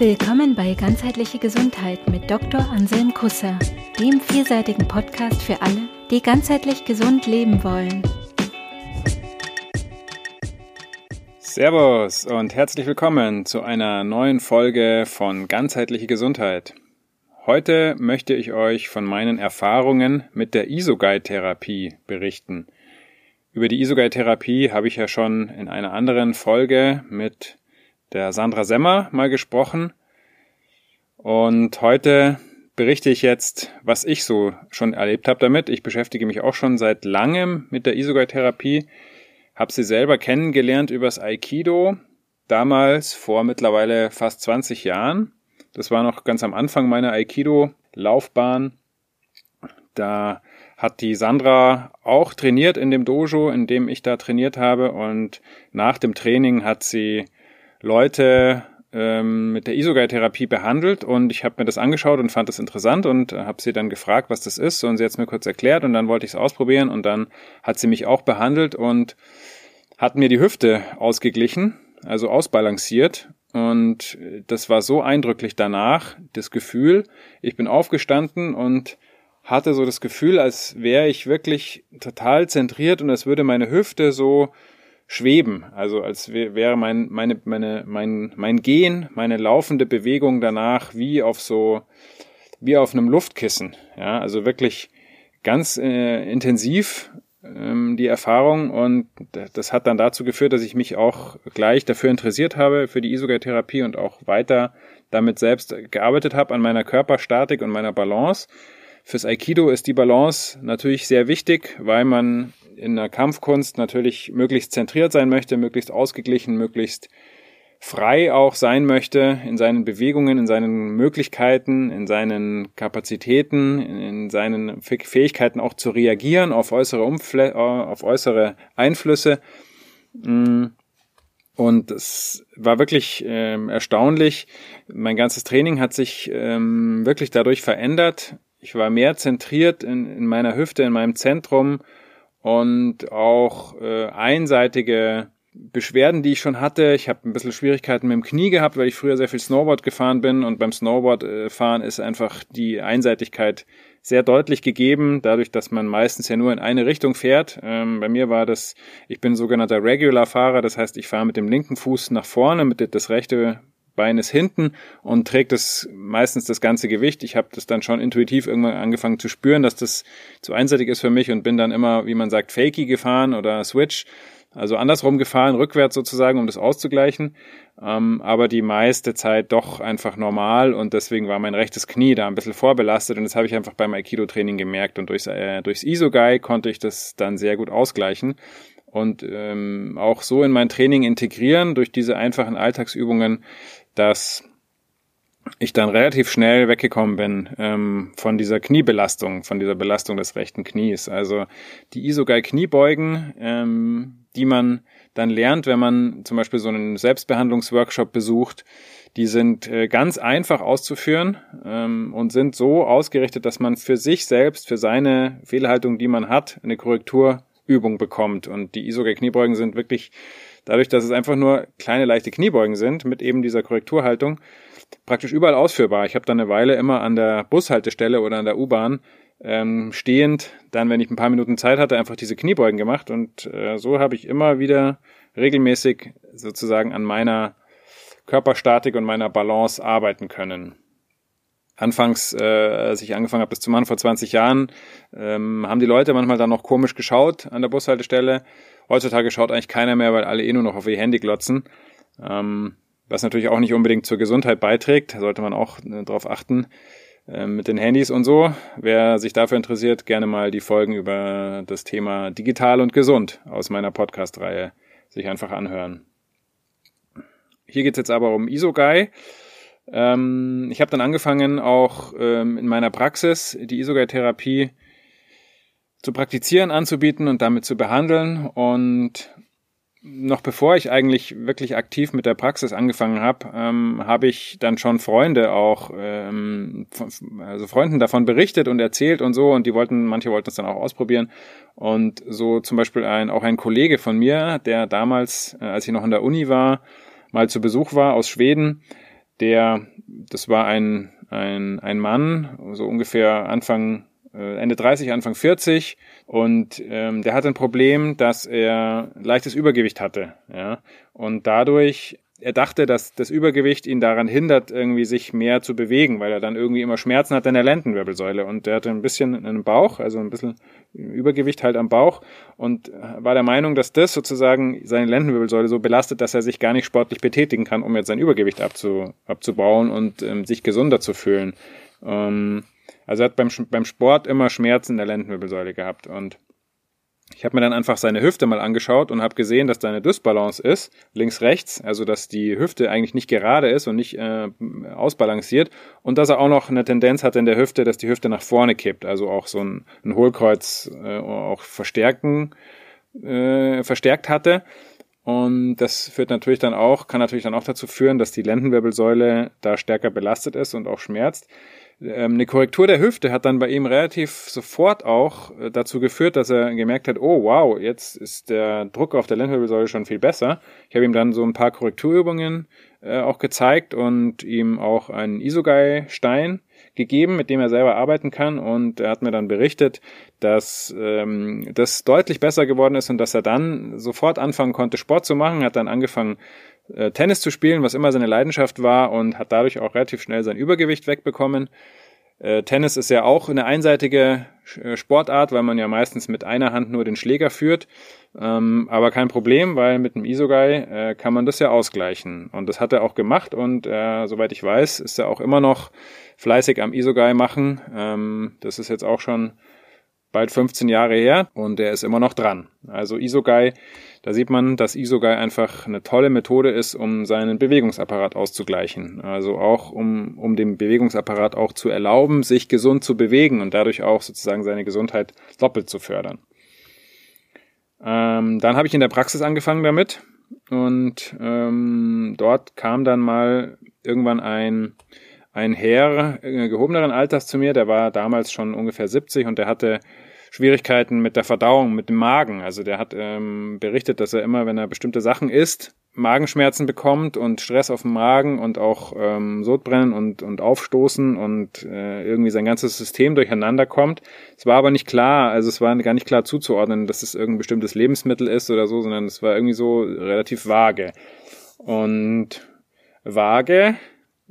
Willkommen bei Ganzheitliche Gesundheit mit Dr. Anselm Kusser, dem vielseitigen Podcast für alle, die ganzheitlich gesund leben wollen. Servus und herzlich willkommen zu einer neuen Folge von Ganzheitliche Gesundheit. Heute möchte ich euch von meinen Erfahrungen mit der Isogai-Therapie berichten. Über die Isogai-Therapie habe ich ja schon in einer anderen Folge mit der Sandra Semmer mal gesprochen. Und heute berichte ich jetzt, was ich so schon erlebt habe damit. Ich beschäftige mich auch schon seit langem mit der Isogai-Therapie, habe sie selber kennengelernt übers Aikido, damals vor mittlerweile fast 20 Jahren. Das war noch ganz am Anfang meiner Aikido-Laufbahn. Da hat die Sandra auch trainiert in dem Dojo, in dem ich da trainiert habe. Und nach dem Training hat sie Leute ähm, mit der Isogai-Therapie behandelt und ich habe mir das angeschaut und fand das interessant und habe sie dann gefragt, was das ist und sie hat es mir kurz erklärt und dann wollte ich es ausprobieren und dann hat sie mich auch behandelt und hat mir die Hüfte ausgeglichen, also ausbalanciert und das war so eindrücklich danach, das Gefühl, ich bin aufgestanden und hatte so das Gefühl, als wäre ich wirklich total zentriert und als würde meine Hüfte so schweben. Also als wäre mein, meine, meine, mein, mein Gehen, meine laufende Bewegung danach wie auf so, wie auf einem Luftkissen. Ja, also wirklich ganz äh, intensiv ähm, die Erfahrung und das hat dann dazu geführt, dass ich mich auch gleich dafür interessiert habe, für die Isogai-Therapie und auch weiter damit selbst gearbeitet habe an meiner Körperstatik und meiner Balance. Fürs Aikido ist die Balance natürlich sehr wichtig, weil man in der Kampfkunst natürlich möglichst zentriert sein möchte, möglichst ausgeglichen, möglichst frei auch sein möchte in seinen Bewegungen, in seinen Möglichkeiten, in seinen Kapazitäten, in seinen Fähigkeiten auch zu reagieren auf äußere, Umfle auf äußere Einflüsse. Mm. Und es war wirklich ähm, erstaunlich. Mein ganzes Training hat sich ähm, wirklich dadurch verändert. Ich war mehr zentriert in, in meiner Hüfte, in meinem Zentrum und auch äh, einseitige Beschwerden, die ich schon hatte. Ich habe ein bisschen Schwierigkeiten mit dem Knie gehabt, weil ich früher sehr viel Snowboard gefahren bin und beim Snowboardfahren ist einfach die Einseitigkeit sehr deutlich gegeben, dadurch, dass man meistens ja nur in eine Richtung fährt. Ähm, bei mir war das, ich bin sogenannter Regular-Fahrer, das heißt, ich fahre mit dem linken Fuß nach vorne, mit das rechte Bein ist hinten und trägt das meistens das ganze Gewicht. Ich habe das dann schon intuitiv irgendwann angefangen zu spüren, dass das zu einseitig ist für mich und bin dann immer, wie man sagt, fakey gefahren oder Switch, also andersrum gefahren, rückwärts sozusagen, um das auszugleichen. Ähm, aber die meiste Zeit doch einfach normal und deswegen war mein rechtes Knie da ein bisschen vorbelastet und das habe ich einfach beim Aikido-Training gemerkt und durchs, äh, durchs Isogai konnte ich das dann sehr gut ausgleichen und ähm, auch so in mein Training integrieren durch diese einfachen Alltagsübungen, dass ich dann relativ schnell weggekommen bin ähm, von dieser Kniebelastung, von dieser Belastung des rechten Knies. Also die Isogai Kniebeugen, ähm, die man dann lernt, wenn man zum Beispiel so einen Selbstbehandlungsworkshop besucht, die sind äh, ganz einfach auszuführen ähm, und sind so ausgerichtet, dass man für sich selbst, für seine Fehlhaltung, die man hat, eine Korrekturübung bekommt. Und die Isogai Kniebeugen sind wirklich dadurch, dass es einfach nur kleine leichte Kniebeugen sind mit eben dieser Korrekturhaltung, praktisch überall ausführbar. Ich habe dann eine Weile immer an der Bushaltestelle oder an der U-Bahn ähm, stehend, dann, wenn ich ein paar Minuten Zeit hatte, einfach diese Kniebeugen gemacht und äh, so habe ich immer wieder regelmäßig sozusagen an meiner Körperstatik und meiner Balance arbeiten können. Anfangs, äh, als ich angefangen habe, das zu machen vor 20 Jahren, ähm, haben die Leute manchmal dann noch komisch geschaut an der Bushaltestelle. Heutzutage schaut eigentlich keiner mehr, weil alle eh nur noch auf ihr Handy glotzen. Ähm, was natürlich auch nicht unbedingt zur Gesundheit beiträgt, da sollte man auch äh, darauf achten äh, mit den Handys und so. Wer sich dafür interessiert, gerne mal die Folgen über das Thema digital und gesund aus meiner Podcast-Reihe sich einfach anhören. Hier geht's jetzt aber um Isogai. Ähm, ich habe dann angefangen, auch ähm, in meiner Praxis die Isogai-Therapie zu praktizieren, anzubieten und damit zu behandeln. Und noch bevor ich eigentlich wirklich aktiv mit der Praxis angefangen habe, ähm, habe ich dann schon Freunde auch, ähm, also Freunden davon berichtet und erzählt und so und die wollten, manche wollten es dann auch ausprobieren und so zum Beispiel ein, auch ein Kollege von mir, der damals, äh, als ich noch in der Uni war, mal zu Besuch war aus Schweden, der, das war ein, ein, ein Mann, so ungefähr Anfang, Ende 30, Anfang 40, und ähm, der hatte ein Problem, dass er leichtes Übergewicht hatte, ja, und dadurch er dachte, dass das Übergewicht ihn daran hindert, irgendwie sich mehr zu bewegen, weil er dann irgendwie immer Schmerzen hat in der Lendenwirbelsäule. Und er hatte ein bisschen einen Bauch, also ein bisschen Übergewicht halt am Bauch und war der Meinung, dass das sozusagen seine Lendenwirbelsäule so belastet, dass er sich gar nicht sportlich betätigen kann, um jetzt sein Übergewicht abzu, abzubauen und ähm, sich gesunder zu fühlen. Ähm, also er hat beim, beim Sport immer Schmerzen in der Lendenwirbelsäule gehabt und ich habe mir dann einfach seine Hüfte mal angeschaut und habe gesehen, dass da eine Dysbalance ist, links-rechts, also dass die Hüfte eigentlich nicht gerade ist und nicht äh, ausbalanciert und dass er auch noch eine Tendenz hat in der Hüfte, dass die Hüfte nach vorne kippt, also auch so ein, ein Hohlkreuz äh, auch verstärken, äh, verstärkt hatte. Und das führt natürlich dann auch, kann natürlich dann auch dazu führen, dass die Lendenwirbelsäule da stärker belastet ist und auch schmerzt. Ähm, eine Korrektur der Hüfte hat dann bei ihm relativ sofort auch äh, dazu geführt, dass er gemerkt hat, oh wow, jetzt ist der Druck auf der Lendenwirbelsäule schon viel besser. Ich habe ihm dann so ein paar Korrekturübungen äh, auch gezeigt und ihm auch einen Isogai-Stein gegeben, mit dem er selber arbeiten kann. Und er hat mir dann berichtet, dass ähm, das deutlich besser geworden ist und dass er dann sofort anfangen konnte, Sport zu machen. Er hat dann angefangen, äh, Tennis zu spielen, was immer seine Leidenschaft war und hat dadurch auch relativ schnell sein Übergewicht wegbekommen. Äh, Tennis ist ja auch eine einseitige äh, Sportart, weil man ja meistens mit einer Hand nur den Schläger führt. Ähm, aber kein Problem, weil mit dem Isogai äh, kann man das ja ausgleichen. Und das hat er auch gemacht und äh, soweit ich weiß, ist er auch immer noch fleißig am Isogai machen. Ähm, das ist jetzt auch schon bald 15 Jahre her und er ist immer noch dran. Also Isogai da sieht man, dass Isogai einfach eine tolle Methode ist, um seinen Bewegungsapparat auszugleichen. Also auch um, um dem Bewegungsapparat auch zu erlauben, sich gesund zu bewegen und dadurch auch sozusagen seine Gesundheit doppelt zu fördern. Ähm, dann habe ich in der Praxis angefangen damit und ähm, dort kam dann mal irgendwann ein ein Herr äh, gehobeneren Alters zu mir, der war damals schon ungefähr 70 und der hatte Schwierigkeiten mit der Verdauung, mit dem Magen. Also der hat ähm, berichtet, dass er immer, wenn er bestimmte Sachen isst, Magenschmerzen bekommt und Stress auf dem Magen und auch ähm, Sodbrennen und, und Aufstoßen und äh, irgendwie sein ganzes System durcheinander kommt. Es war aber nicht klar, also es war gar nicht klar zuzuordnen, dass es irgendein bestimmtes Lebensmittel ist oder so, sondern es war irgendwie so relativ vage. Und vage,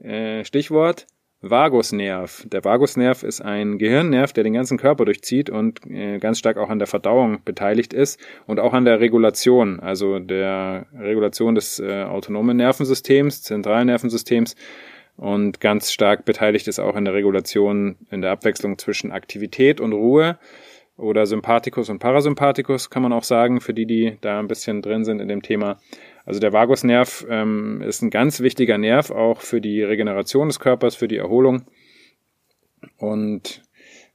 äh, Stichwort, Vagusnerv. Der Vagusnerv ist ein Gehirnnerv, der den ganzen Körper durchzieht und äh, ganz stark auch an der Verdauung beteiligt ist und auch an der Regulation, also der Regulation des äh, autonomen Nervensystems, zentralen Nervensystems und ganz stark beteiligt ist auch in der Regulation, in der Abwechslung zwischen Aktivität und Ruhe oder Sympathikus und Parasympathikus kann man auch sagen, für die, die da ein bisschen drin sind in dem Thema. Also der Vagusnerv ähm, ist ein ganz wichtiger Nerv auch für die Regeneration des Körpers, für die Erholung. Und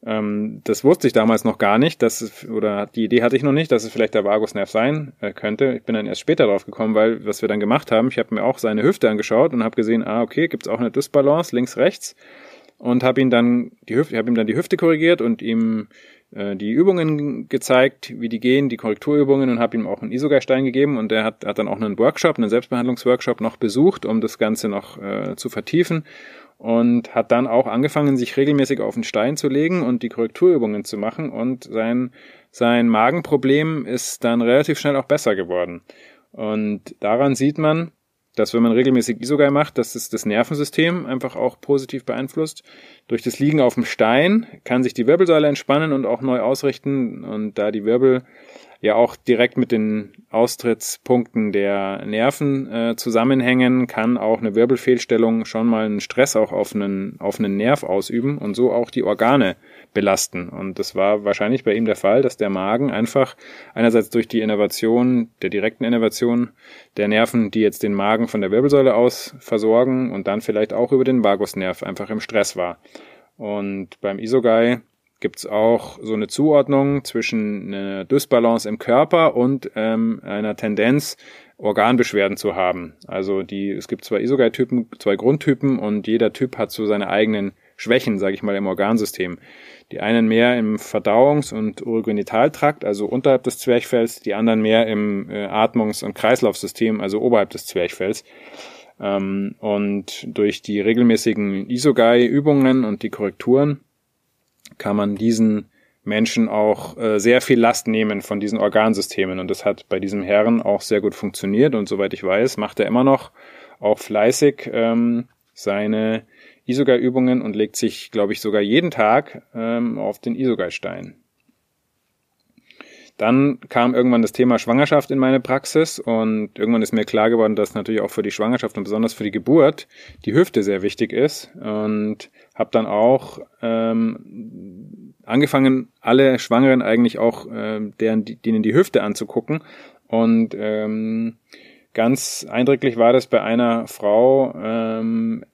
ähm, das wusste ich damals noch gar nicht, dass es, oder die Idee hatte ich noch nicht, dass es vielleicht der Vagusnerv sein äh, könnte. Ich bin dann erst später drauf gekommen, weil was wir dann gemacht haben, ich habe mir auch seine Hüfte angeschaut und habe gesehen, ah okay, gibt's auch eine Dysbalance links rechts und habe ihn dann die Hüfte, ich habe ihm dann die Hüfte korrigiert und ihm die Übungen gezeigt, wie die gehen, die Korrekturübungen und habe ihm auch einen Isogai-Stein gegeben und er hat, hat dann auch einen Workshop, einen Selbstbehandlungsworkshop noch besucht, um das Ganze noch äh, zu vertiefen und hat dann auch angefangen, sich regelmäßig auf den Stein zu legen und die Korrekturübungen zu machen und sein, sein Magenproblem ist dann relativ schnell auch besser geworden. Und daran sieht man, dass wenn man regelmäßig Isogai macht, dass es das Nervensystem einfach auch positiv beeinflusst. Durch das Liegen auf dem Stein kann sich die Wirbelsäule entspannen und auch neu ausrichten und da die Wirbel ja auch direkt mit den Austrittspunkten der Nerven äh, zusammenhängen, kann auch eine Wirbelfehlstellung schon mal einen Stress auch auf einen, auf einen Nerv ausüben und so auch die Organe belasten. Und das war wahrscheinlich bei ihm der Fall, dass der Magen einfach einerseits durch die Innervation, der direkten Innervation der Nerven, die jetzt den Magen von der Wirbelsäule aus versorgen und dann vielleicht auch über den Vagusnerv einfach im Stress war. Und beim Isogai gibt's auch so eine Zuordnung zwischen einer Dysbalance im Körper und ähm, einer Tendenz, Organbeschwerden zu haben. Also die, es gibt zwei Isogai-Typen, zwei Grundtypen und jeder Typ hat so seine eigenen Schwächen, sage ich mal, im Organsystem. Die einen mehr im Verdauungs- und Urogenitaltrakt, also unterhalb des Zwerchfells, die anderen mehr im äh, Atmungs- und Kreislaufsystem, also oberhalb des Zwerchfells. Ähm, und durch die regelmäßigen Isogai-Übungen und die Korrekturen kann man diesen Menschen auch äh, sehr viel Last nehmen von diesen Organsystemen. Und das hat bei diesem Herrn auch sehr gut funktioniert. Und soweit ich weiß, macht er immer noch auch fleißig ähm, seine Isogai-Übungen und legt sich, glaube ich, sogar jeden Tag ähm, auf den Isogai-Stein. Dann kam irgendwann das Thema Schwangerschaft in meine Praxis und irgendwann ist mir klar geworden, dass natürlich auch für die Schwangerschaft und besonders für die Geburt die Hüfte sehr wichtig ist und habe dann auch ähm, angefangen, alle Schwangeren eigentlich auch äh, deren, denen die Hüfte anzugucken und ähm, ganz eindrücklich war das bei einer Frau ähm,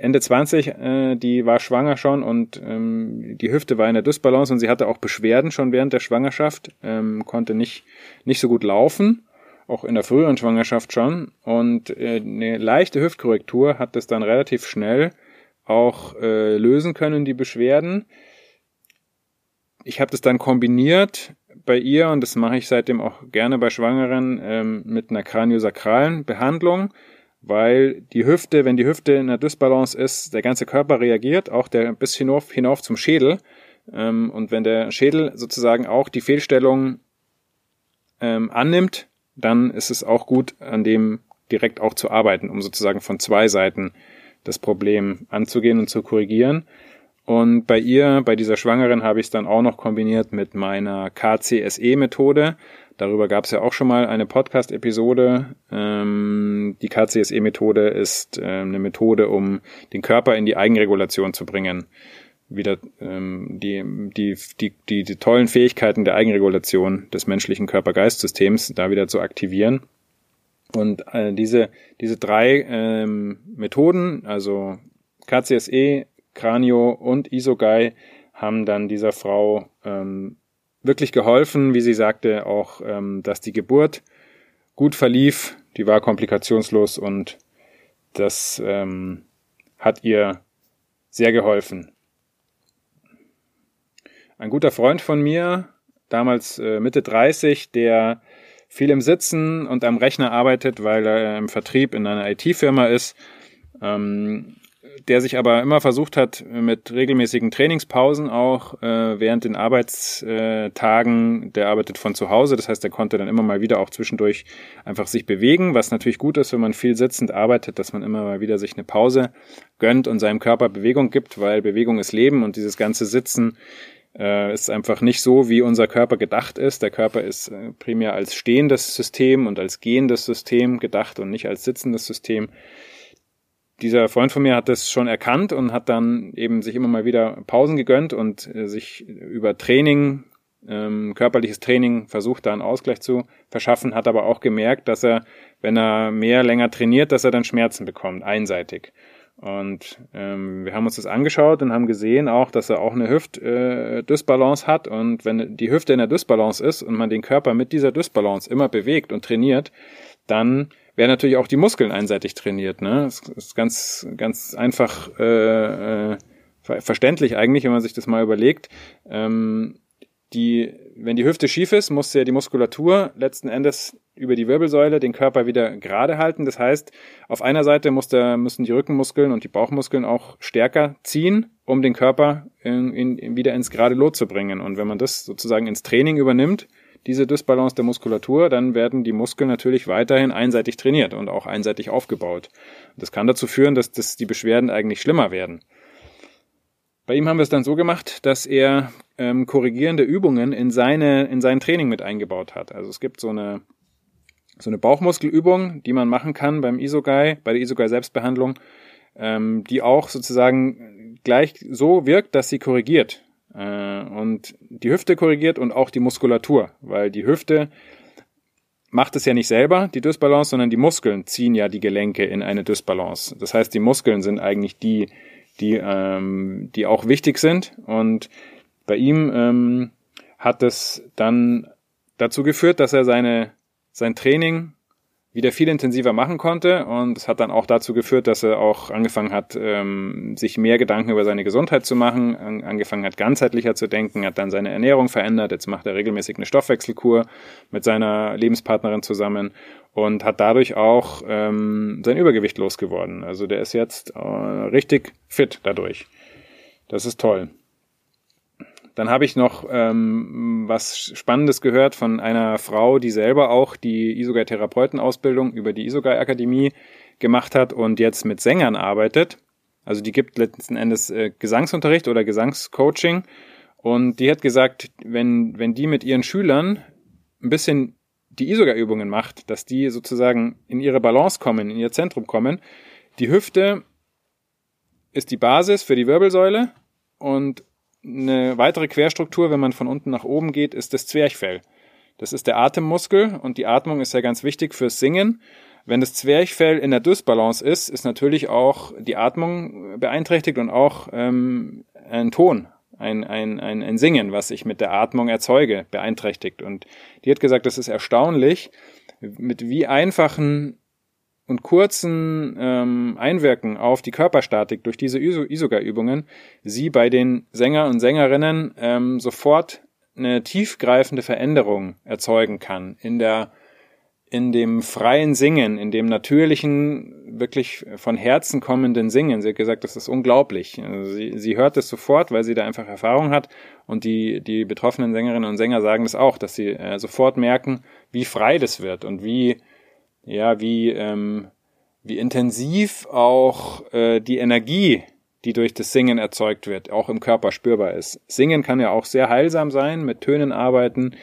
Ende 20, äh, die war schwanger schon und ähm, die Hüfte war in der Dysbalance und sie hatte auch Beschwerden schon während der Schwangerschaft, ähm, konnte nicht, nicht so gut laufen, auch in der früheren Schwangerschaft schon. Und äh, eine leichte Hüftkorrektur hat das dann relativ schnell auch äh, lösen können, die Beschwerden. Ich habe das dann kombiniert bei ihr und das mache ich seitdem auch gerne bei Schwangeren ähm, mit einer kraniosakralen Behandlung weil die Hüfte, wenn die Hüfte in der Dysbalance ist, der ganze Körper reagiert, auch der bis hinauf, hinauf zum Schädel. Ähm, und wenn der Schädel sozusagen auch die Fehlstellung ähm, annimmt, dann ist es auch gut, an dem direkt auch zu arbeiten, um sozusagen von zwei Seiten das Problem anzugehen und zu korrigieren. Und bei ihr, bei dieser Schwangeren, habe ich es dann auch noch kombiniert mit meiner KCSE-Methode. Darüber gab es ja auch schon mal eine Podcast-Episode. Ähm, die KCSE-Methode ist äh, eine Methode, um den Körper in die Eigenregulation zu bringen. Wieder ähm, die, die, die, die, die tollen Fähigkeiten der Eigenregulation des menschlichen Körper-Geist-Systems da wieder zu aktivieren. Und äh, diese, diese drei ähm, Methoden, also KCSE, Kranio und Isogai, haben dann dieser Frau ähm, wirklich geholfen, wie sie sagte, auch, ähm, dass die Geburt gut verlief, die war komplikationslos und das ähm, hat ihr sehr geholfen. Ein guter Freund von mir, damals äh, Mitte 30, der viel im Sitzen und am Rechner arbeitet, weil er im Vertrieb in einer IT-Firma ist, ähm, der sich aber immer versucht hat, mit regelmäßigen Trainingspausen auch äh, während den Arbeitstagen, der arbeitet von zu Hause, das heißt, er konnte dann immer mal wieder auch zwischendurch einfach sich bewegen, was natürlich gut ist, wenn man viel sitzend arbeitet, dass man immer mal wieder sich eine Pause gönnt und seinem Körper Bewegung gibt, weil Bewegung ist Leben und dieses ganze Sitzen äh, ist einfach nicht so, wie unser Körper gedacht ist. Der Körper ist äh, primär als stehendes System und als gehendes System gedacht und nicht als sitzendes System dieser Freund von mir hat das schon erkannt und hat dann eben sich immer mal wieder Pausen gegönnt und äh, sich über Training, ähm, körperliches Training versucht, da einen Ausgleich zu verschaffen, hat aber auch gemerkt, dass er, wenn er mehr länger trainiert, dass er dann Schmerzen bekommt, einseitig. Und ähm, wir haben uns das angeschaut und haben gesehen auch, dass er auch eine Hüft-Dysbalance äh, hat. Und wenn die Hüfte in der Dysbalance ist und man den Körper mit dieser Dysbalance immer bewegt und trainiert, dann werden natürlich auch die Muskeln einseitig trainiert. Ne? Das ist ganz, ganz einfach äh, äh, verständlich eigentlich, wenn man sich das mal überlegt. Ähm, die, wenn die Hüfte schief ist, muss ja die Muskulatur letzten Endes über die Wirbelsäule den Körper wieder gerade halten. Das heißt, auf einer Seite muss der, müssen die Rückenmuskeln und die Bauchmuskeln auch stärker ziehen, um den Körper in, in, wieder ins gerade Lot zu bringen. Und wenn man das sozusagen ins Training übernimmt, diese Dysbalance der Muskulatur, dann werden die Muskeln natürlich weiterhin einseitig trainiert und auch einseitig aufgebaut. Das kann dazu führen, dass das die Beschwerden eigentlich schlimmer werden. Bei ihm haben wir es dann so gemacht, dass er ähm, korrigierende Übungen in seine in sein Training mit eingebaut hat. Also es gibt so eine so eine Bauchmuskelübung, die man machen kann beim Isogai, bei der Isogai Selbstbehandlung, ähm, die auch sozusagen gleich so wirkt, dass sie korrigiert. Äh, und die Hüfte korrigiert und auch die Muskulatur, weil die Hüfte macht es ja nicht selber, die Dysbalance, sondern die Muskeln ziehen ja die Gelenke in eine Dysbalance. Das heißt, die Muskeln sind eigentlich die, die, ähm, die auch wichtig sind. Und bei ihm ähm, hat es dann dazu geführt, dass er seine, sein Training wieder viel intensiver machen konnte und es hat dann auch dazu geführt, dass er auch angefangen hat, ähm, sich mehr Gedanken über seine Gesundheit zu machen, an, angefangen hat, ganzheitlicher zu denken, hat dann seine Ernährung verändert, jetzt macht er regelmäßig eine Stoffwechselkur mit seiner Lebenspartnerin zusammen und hat dadurch auch ähm, sein Übergewicht losgeworden. Also der ist jetzt äh, richtig fit dadurch. Das ist toll. Dann habe ich noch ähm, was Spannendes gehört von einer Frau, die selber auch die Isogai-Therapeutenausbildung über die Isogai-Akademie gemacht hat und jetzt mit Sängern arbeitet. Also die gibt letzten Endes äh, Gesangsunterricht oder Gesangscoaching. Und die hat gesagt, wenn, wenn die mit ihren Schülern ein bisschen die Isogai-Übungen macht, dass die sozusagen in ihre Balance kommen, in ihr Zentrum kommen. Die Hüfte ist die Basis für die Wirbelsäule und eine weitere Querstruktur, wenn man von unten nach oben geht, ist das Zwerchfell. Das ist der Atemmuskel und die Atmung ist ja ganz wichtig fürs Singen. Wenn das Zwerchfell in der Dysbalance ist, ist natürlich auch die Atmung beeinträchtigt und auch ähm, ein Ton, ein, ein, ein, ein Singen, was ich mit der Atmung erzeuge, beeinträchtigt. Und die hat gesagt, das ist erstaunlich, mit wie einfachen und kurzen ähm, Einwirken auf die Körperstatik durch diese Isoga-Übungen sie bei den Sänger und Sängerinnen ähm, sofort eine tiefgreifende Veränderung erzeugen kann in der in dem freien Singen, in dem natürlichen, wirklich von Herzen kommenden Singen. Sie hat gesagt, das ist unglaublich. Also sie, sie hört es sofort, weil sie da einfach Erfahrung hat. Und die, die betroffenen Sängerinnen und Sänger sagen das auch, dass sie äh, sofort merken, wie frei das wird und wie, ja, wie, ähm, wie intensiv auch äh, die Energie, die durch das Singen erzeugt wird, auch im Körper spürbar ist. Singen kann ja auch sehr heilsam sein, mit Tönen arbeiten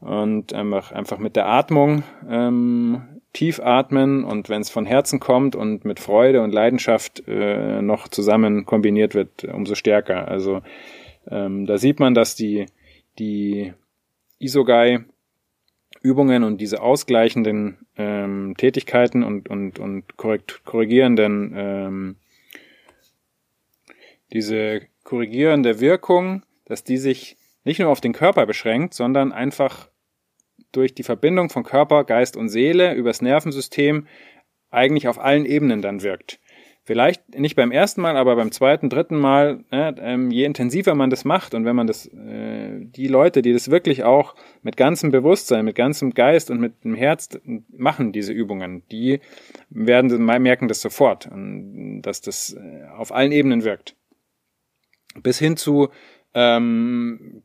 und einfach, einfach mit der Atmung ähm, tief atmen und wenn es von Herzen kommt und mit Freude und Leidenschaft äh, noch zusammen kombiniert wird, umso stärker. Also ähm, da sieht man, dass die, die Isogai Übungen und diese ausgleichenden ähm, Tätigkeiten und, und, und korrekt, korrigierenden, ähm, diese korrigierende Wirkung, dass die sich nicht nur auf den Körper beschränkt, sondern einfach durch die Verbindung von Körper, Geist und Seele übers Nervensystem eigentlich auf allen Ebenen dann wirkt. Vielleicht nicht beim ersten Mal, aber beim zweiten, dritten Mal, ähm, je intensiver man das macht und wenn man das, äh, die Leute, die das wirklich auch mit ganzem Bewusstsein, mit ganzem Geist und mit dem Herz machen, diese Übungen, die werden merken das sofort, dass das äh, auf allen Ebenen wirkt. Bis hin zu ähm,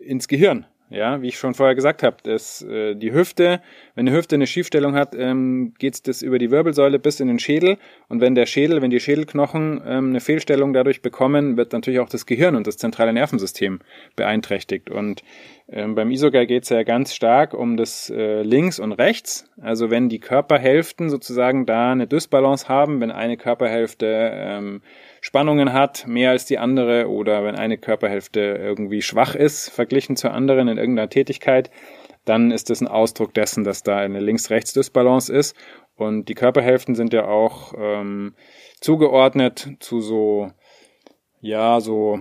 ins Gehirn. Ja, wie ich schon vorher gesagt habe, dass äh, die Hüfte, wenn die Hüfte eine Schiefstellung hat, ähm, geht das über die Wirbelsäule bis in den Schädel. Und wenn der Schädel, wenn die Schädelknochen ähm, eine Fehlstellung dadurch bekommen, wird natürlich auch das Gehirn und das zentrale Nervensystem beeinträchtigt. Und ähm, beim Isogai geht es ja ganz stark um das äh, Links und Rechts. Also wenn die Körperhälften sozusagen da eine Dysbalance haben, wenn eine Körperhälfte ähm, Spannungen hat, mehr als die andere, oder wenn eine Körperhälfte irgendwie schwach ist, verglichen zur anderen in irgendeiner Tätigkeit, dann ist das ein Ausdruck dessen, dass da eine Links-Rechts-Dysbalance ist. Und die Körperhälften sind ja auch ähm, zugeordnet zu so, ja, so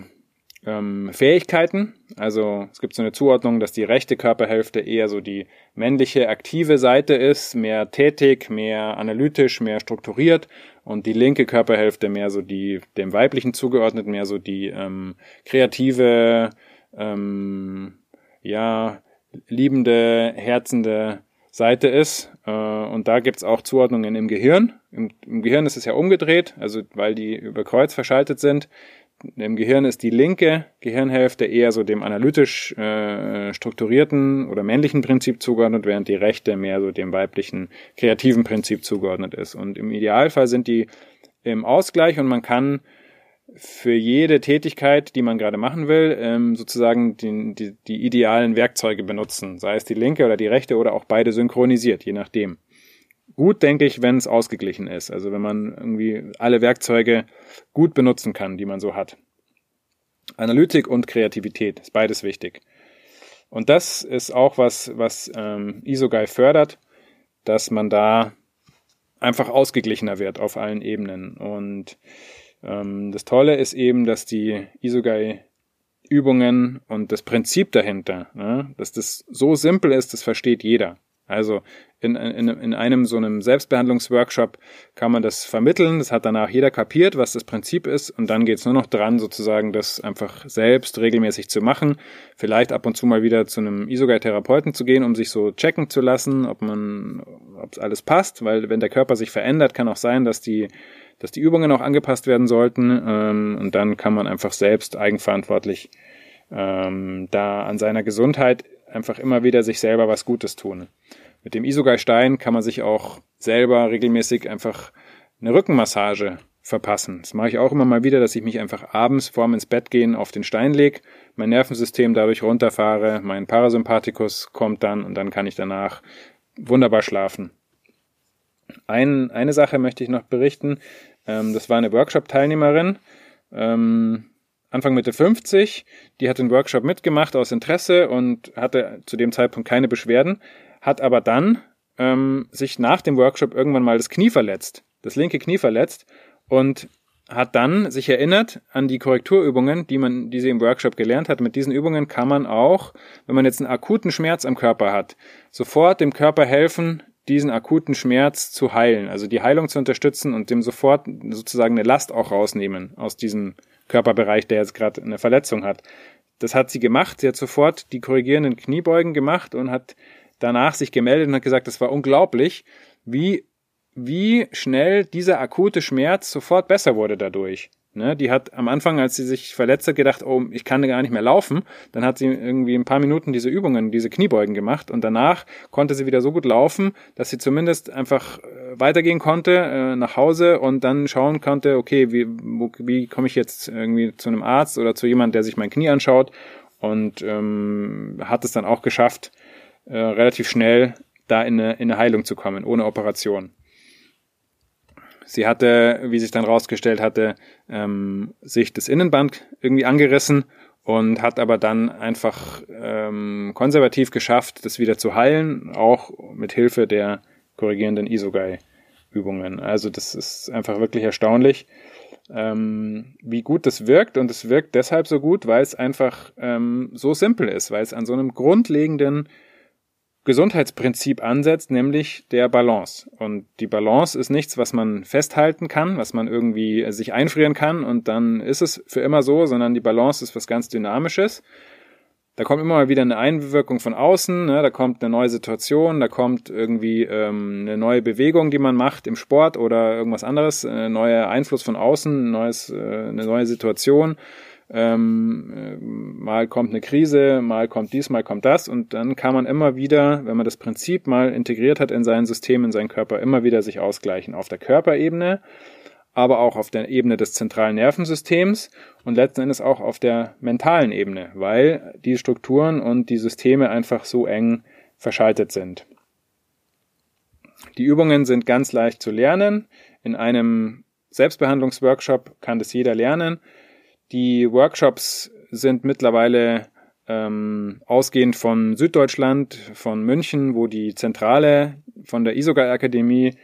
ähm, Fähigkeiten. Also es gibt so eine Zuordnung, dass die rechte Körperhälfte eher so die männliche aktive Seite ist, mehr tätig, mehr analytisch, mehr strukturiert und die linke Körperhälfte mehr so die dem weiblichen zugeordnet, mehr so die ähm, kreative, ähm, ja liebende, herzende Seite ist. Äh, und da gibt's auch Zuordnungen im Gehirn. Im, Im Gehirn ist es ja umgedreht, also weil die über Kreuz verschaltet sind im Gehirn ist die linke Gehirnhälfte eher so dem analytisch äh, strukturierten oder männlichen Prinzip zugeordnet, während die rechte mehr so dem weiblichen kreativen Prinzip zugeordnet ist. Und im Idealfall sind die im Ausgleich und man kann für jede Tätigkeit, die man gerade machen will, ähm, sozusagen die, die, die idealen Werkzeuge benutzen, sei es die linke oder die rechte oder auch beide synchronisiert, je nachdem gut, denke ich, wenn es ausgeglichen ist. Also wenn man irgendwie alle Werkzeuge gut benutzen kann, die man so hat. Analytik und Kreativität ist beides wichtig. Und das ist auch was, was ähm, Isogai fördert, dass man da einfach ausgeglichener wird auf allen Ebenen. Und ähm, das Tolle ist eben, dass die Isogai Übungen und das Prinzip dahinter, ne, dass das so simpel ist, das versteht jeder. Also in, in, in einem so einem Selbstbehandlungsworkshop kann man das vermitteln. Das hat danach jeder kapiert, was das Prinzip ist. Und dann geht es nur noch dran, sozusagen das einfach selbst regelmäßig zu machen. Vielleicht ab und zu mal wieder zu einem Isogai-Therapeuten zu gehen, um sich so checken zu lassen, ob man, ob alles passt. Weil wenn der Körper sich verändert, kann auch sein, dass die dass die Übungen auch angepasst werden sollten. Ähm, und dann kann man einfach selbst eigenverantwortlich ähm, da an seiner Gesundheit einfach immer wieder sich selber was Gutes tun. Mit dem Isogai-Stein kann man sich auch selber regelmäßig einfach eine Rückenmassage verpassen. Das mache ich auch immer mal wieder, dass ich mich einfach abends vorm ins Bett gehen auf den Stein lege, mein Nervensystem dadurch runterfahre, mein Parasympathikus kommt dann und dann kann ich danach wunderbar schlafen. Ein, eine Sache möchte ich noch berichten. Ähm, das war eine Workshop-Teilnehmerin, ähm, Anfang Mitte 50. Die hat den Workshop mitgemacht aus Interesse und hatte zu dem Zeitpunkt keine Beschwerden hat aber dann ähm, sich nach dem Workshop irgendwann mal das Knie verletzt, das linke Knie verletzt und hat dann sich erinnert an die Korrekturübungen, die man, die sie im Workshop gelernt hat. Mit diesen Übungen kann man auch, wenn man jetzt einen akuten Schmerz am Körper hat, sofort dem Körper helfen, diesen akuten Schmerz zu heilen, also die Heilung zu unterstützen und dem sofort sozusagen eine Last auch rausnehmen aus diesem Körperbereich, der jetzt gerade eine Verletzung hat. Das hat sie gemacht. Sie hat sofort die korrigierenden Kniebeugen gemacht und hat danach sich gemeldet und hat gesagt, es war unglaublich, wie, wie schnell dieser akute Schmerz sofort besser wurde dadurch. Ne, die hat am Anfang, als sie sich verletzt hat, gedacht, oh, ich kann gar nicht mehr laufen. Dann hat sie irgendwie ein paar Minuten diese Übungen, diese Kniebeugen gemacht und danach konnte sie wieder so gut laufen, dass sie zumindest einfach äh, weitergehen konnte äh, nach Hause und dann schauen konnte, okay, wie, wie komme ich jetzt irgendwie zu einem Arzt oder zu jemand, der sich mein Knie anschaut und ähm, hat es dann auch geschafft, äh, relativ schnell da in eine, in eine Heilung zu kommen, ohne Operation. Sie hatte, wie sich dann rausgestellt hatte, ähm, sich das Innenband irgendwie angerissen und hat aber dann einfach ähm, konservativ geschafft, das wieder zu heilen, auch mit Hilfe der korrigierenden Isogai-Übungen. Also das ist einfach wirklich erstaunlich, ähm, wie gut das wirkt und es wirkt deshalb so gut, weil es einfach ähm, so simpel ist, weil es an so einem grundlegenden Gesundheitsprinzip ansetzt, nämlich der Balance. Und die Balance ist nichts, was man festhalten kann, was man irgendwie sich einfrieren kann und dann ist es für immer so, sondern die Balance ist was ganz Dynamisches. Da kommt immer mal wieder eine Einwirkung von außen, ne? da kommt eine neue Situation, da kommt irgendwie ähm, eine neue Bewegung, die man macht im Sport oder irgendwas anderes, ein äh, neuer Einfluss von außen, ein neues, äh, eine neue Situation ähm, äh, mal kommt eine Krise, mal kommt dies, mal kommt das und dann kann man immer wieder, wenn man das Prinzip mal integriert hat in sein System, in seinen Körper, immer wieder sich ausgleichen auf der Körperebene, aber auch auf der Ebene des zentralen Nervensystems und letzten Endes auch auf der mentalen Ebene, weil die Strukturen und die Systeme einfach so eng verschaltet sind. Die Übungen sind ganz leicht zu lernen. In einem Selbstbehandlungsworkshop kann das jeder lernen. Die Workshops sind mittlerweile ähm, ausgehend von Süddeutschland, von München, wo die Zentrale von der Isogai Akademie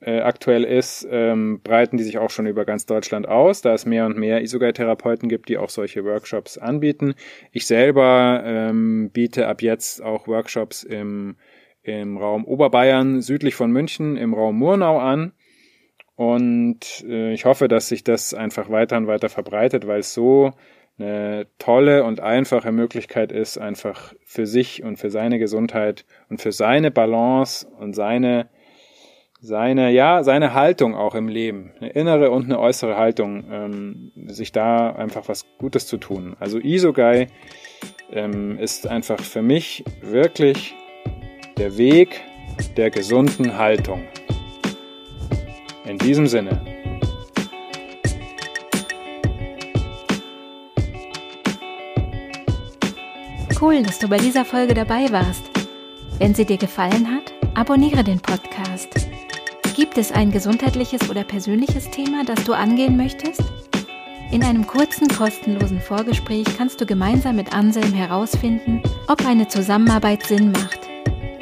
äh, aktuell ist, ähm, breiten die sich auch schon über ganz Deutschland aus, da es mehr und mehr Isogai-Therapeuten gibt, die auch solche Workshops anbieten. Ich selber ähm, biete ab jetzt auch Workshops im, im Raum Oberbayern südlich von München, im Raum Murnau an. Und äh, ich hoffe, dass sich das einfach weiter und weiter verbreitet, weil es so eine tolle und einfache Möglichkeit ist, einfach für sich und für seine Gesundheit und für seine Balance und seine seine ja seine Haltung auch im Leben, eine innere und eine äußere Haltung, ähm, sich da einfach was Gutes zu tun. Also Isogai ähm, ist einfach für mich wirklich der Weg der gesunden Haltung. Diesem Sinne. Cool, dass du bei dieser Folge dabei warst. Wenn sie dir gefallen hat, abonniere den Podcast. Gibt es ein gesundheitliches oder persönliches Thema, das du angehen möchtest? In einem kurzen, kostenlosen Vorgespräch kannst du gemeinsam mit Anselm herausfinden, ob eine Zusammenarbeit Sinn macht.